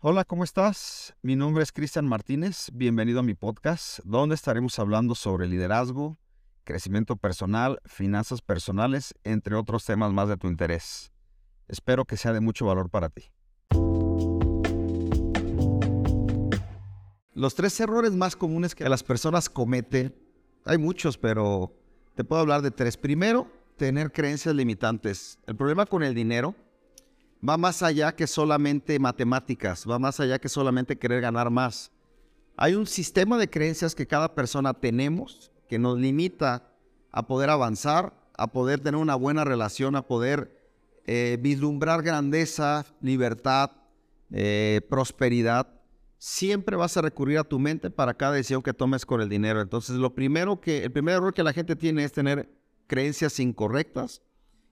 Hola, ¿cómo estás? Mi nombre es Cristian Martínez. Bienvenido a mi podcast, donde estaremos hablando sobre liderazgo, crecimiento personal, finanzas personales, entre otros temas más de tu interés. Espero que sea de mucho valor para ti. Los tres errores más comunes que las personas cometen, hay muchos, pero te puedo hablar de tres. Primero, tener creencias limitantes. El problema con el dinero va más allá que solamente matemáticas, va más allá que solamente querer ganar más. Hay un sistema de creencias que cada persona tenemos que nos limita a poder avanzar, a poder tener una buena relación, a poder eh, vislumbrar grandeza, libertad, eh, prosperidad. Siempre vas a recurrir a tu mente para cada decisión que tomes con el dinero. Entonces, lo primero que, el primer error que la gente tiene es tener creencias incorrectas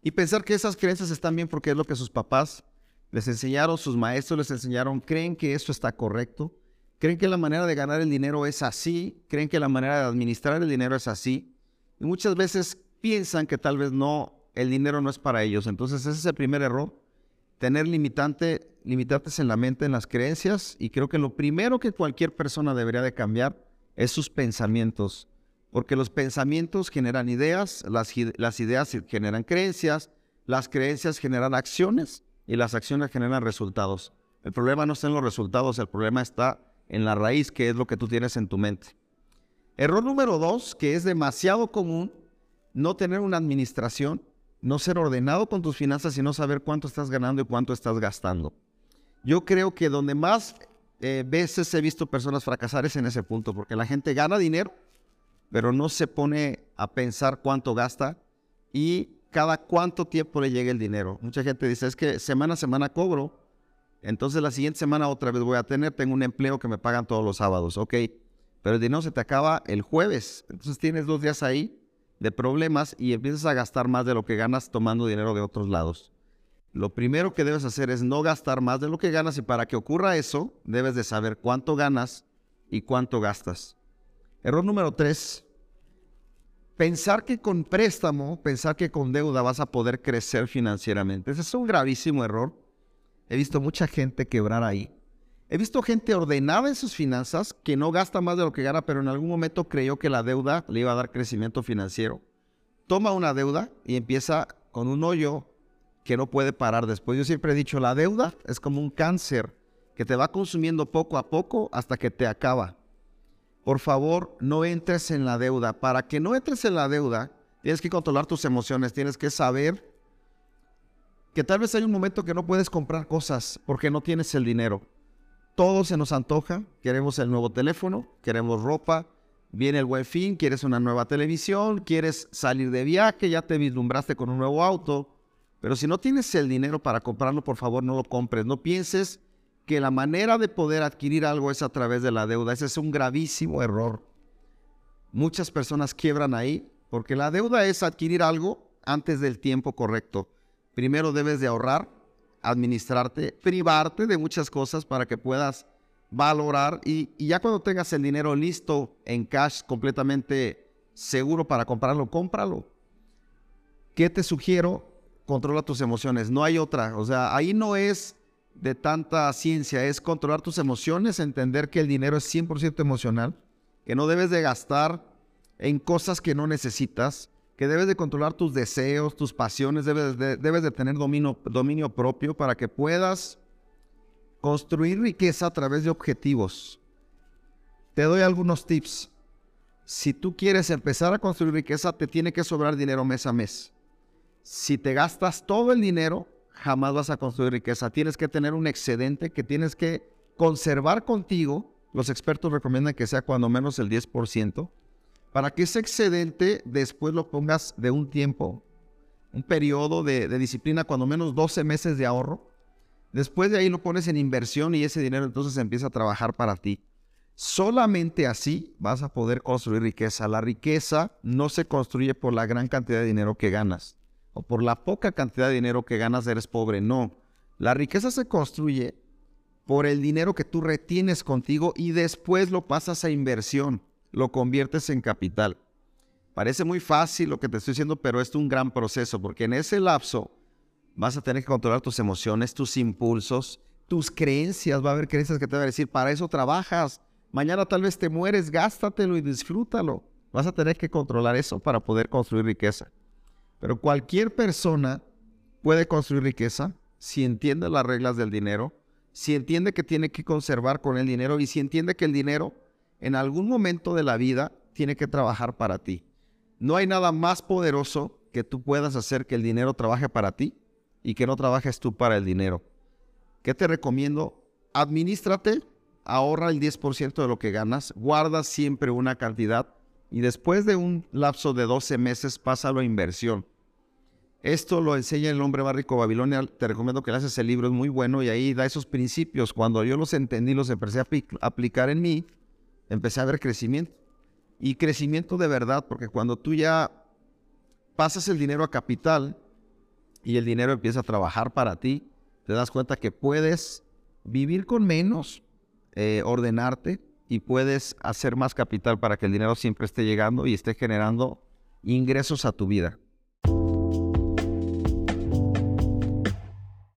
y pensar que esas creencias están bien porque es lo que sus papás les enseñaron, sus maestros les enseñaron, creen que eso está correcto, creen que la manera de ganar el dinero es así, creen que la manera de administrar el dinero es así, y muchas veces piensan que tal vez no, el dinero no es para ellos. Entonces ese es el primer error, tener limitante, limitantes en la mente, en las creencias, y creo que lo primero que cualquier persona debería de cambiar es sus pensamientos porque los pensamientos generan ideas, las, ideas generan creencias, las creencias generan acciones y las acciones generan resultados. El problema no está en los resultados, el problema está en la raíz, que es lo que tú tienes en tu mente. Error número dos, que es demasiado común, no tener una administración, no ser ordenado con tus finanzas y no saber cuánto estás ganando y cuánto estás gastando. Yo creo que donde más eh, veces he visto personas fracasar es en ese punto, porque la gente gana dinero, pero no se pone a pensar cuánto gasta y cada cuánto tiempo le llega el dinero. Mucha gente dice, es que semana a semana cobro, entonces la siguiente semana otra vez voy a tener, tengo un empleo que me pagan todos los sábados, ok, pero el dinero se te acaba el jueves, entonces tienes dos días ahí de problemas y empiezas a gastar más de lo que ganas tomando dinero de otros lados. Lo primero que debes hacer es no gastar más de lo que ganas y para que ocurra eso, debes de saber cuánto ganas y cuánto gastas. Error número tres, pensar que con préstamo, pensar que con deuda vas a poder crecer financieramente. Ese es un gravísimo error. He visto mucha gente quebrar ahí. He visto gente ordenada en sus finanzas que no gasta más de lo que gana, pero en algún momento creyó que la deuda le iba a dar crecimiento financiero. Toma una deuda y empieza con un hoyo que no puede parar después. Yo siempre he dicho, la deuda es como un cáncer que te va consumiendo poco a poco hasta que te acaba por favor, no entres en la deuda. Para que no entres en la deuda, tienes que controlar tus emociones, tienes que saber que tal vez hay un momento que no puedes comprar cosas porque no tienes el dinero. Todo se nos antoja, queremos el nuevo teléfono, queremos ropa, viene el buen fin, quieres una nueva televisión, quieres salir de viaje, ya te vislumbraste con un nuevo auto, pero si no tienes el dinero para comprarlo, por favor no lo compres, no pienses que la manera de poder adquirir algo es a través de la deuda. Ese es un gravísimo error. Muchas personas quiebran ahí porque la deuda es adquirir algo antes del tiempo correcto. Primero debes de ahorrar, administrarte, privarte de muchas cosas para que puedas valorar y, y ya cuando tengas el dinero listo en cash completamente seguro para comprarlo, cómpralo. ¿Qué te sugiero? Controla tus emociones. No hay otra. O sea, ahí no es de tanta ciencia es controlar tus emociones, entender que el dinero es 100% emocional, que no debes de gastar en cosas que no necesitas, que debes de controlar tus deseos, tus pasiones, debes de, tener dominio, dominio propio para que puedas construir riqueza a través de objetivos. Te doy algunos tips. Si tú quieres empezar a construir riqueza, te tiene que sobrar dinero mes a mes. Si te gastas todo el dinero, jamás vas a construir riqueza. Tienes que tener un excedente que tienes que conservar contigo. Los expertos recomiendan que sea cuando menos el 10%, para que ese excedente después lo pongas de un tiempo, un periodo de, disciplina, cuando menos 12 meses de ahorro. Después de ahí lo pones en inversión y ese dinero entonces empieza a trabajar para ti. Solamente así vas a poder construir riqueza. La riqueza no se construye por la gran cantidad de dinero que ganas o por la poca cantidad de dinero que ganas eres pobre. No, la riqueza se construye por el dinero que tú retienes contigo y después lo pasas a inversión, lo conviertes en capital. Parece muy fácil lo que te estoy diciendo, pero es un gran proceso porque en ese lapso vas a tener que controlar tus emociones, tus impulsos, tus creencias, va a haber creencias que te van a decir, para eso trabajas, mañana tal vez te mueres, gástatelo y disfrútalo. Vas a tener que controlar eso para poder construir riqueza. Pero cualquier persona puede construir riqueza si entiende las reglas del dinero, si entiende que tiene que conservar con el dinero y si entiende que el dinero en algún momento de la vida tiene que trabajar para ti. No hay nada más poderoso que tú puedas hacer que el dinero trabaje para ti y que no trabajes tú para el dinero. ¿Qué te recomiendo? Administrate, ahorra el 10% de lo que ganas, guarda siempre una cantidad y después de un lapso de 12 meses pásalo a inversión. Esto lo enseña el hombre más rico de Babilonia. Te recomiendo que leas ese libro, es muy bueno y ahí da esos principios. Cuando yo los entendí, los empecé a aplicar en mí, empecé a ver crecimiento. Y crecimiento de verdad, porque cuando tú ya pasas el dinero a capital y el dinero empieza a trabajar para ti, te das cuenta que puedes vivir con menos, eh, ordenarte y puedes hacer más capital para que el dinero siempre esté llegando y esté generando ingresos a tu vida.